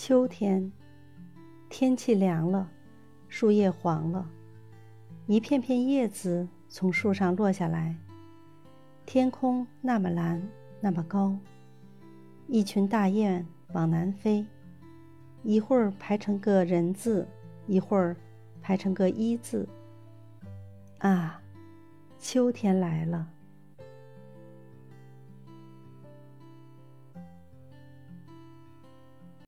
秋天天气凉了树叶黄了一片片叶子从树上落下来天空那么蓝那么高一群大雁往南飞一会儿排成个人字一会儿排成个一字啊秋天来了。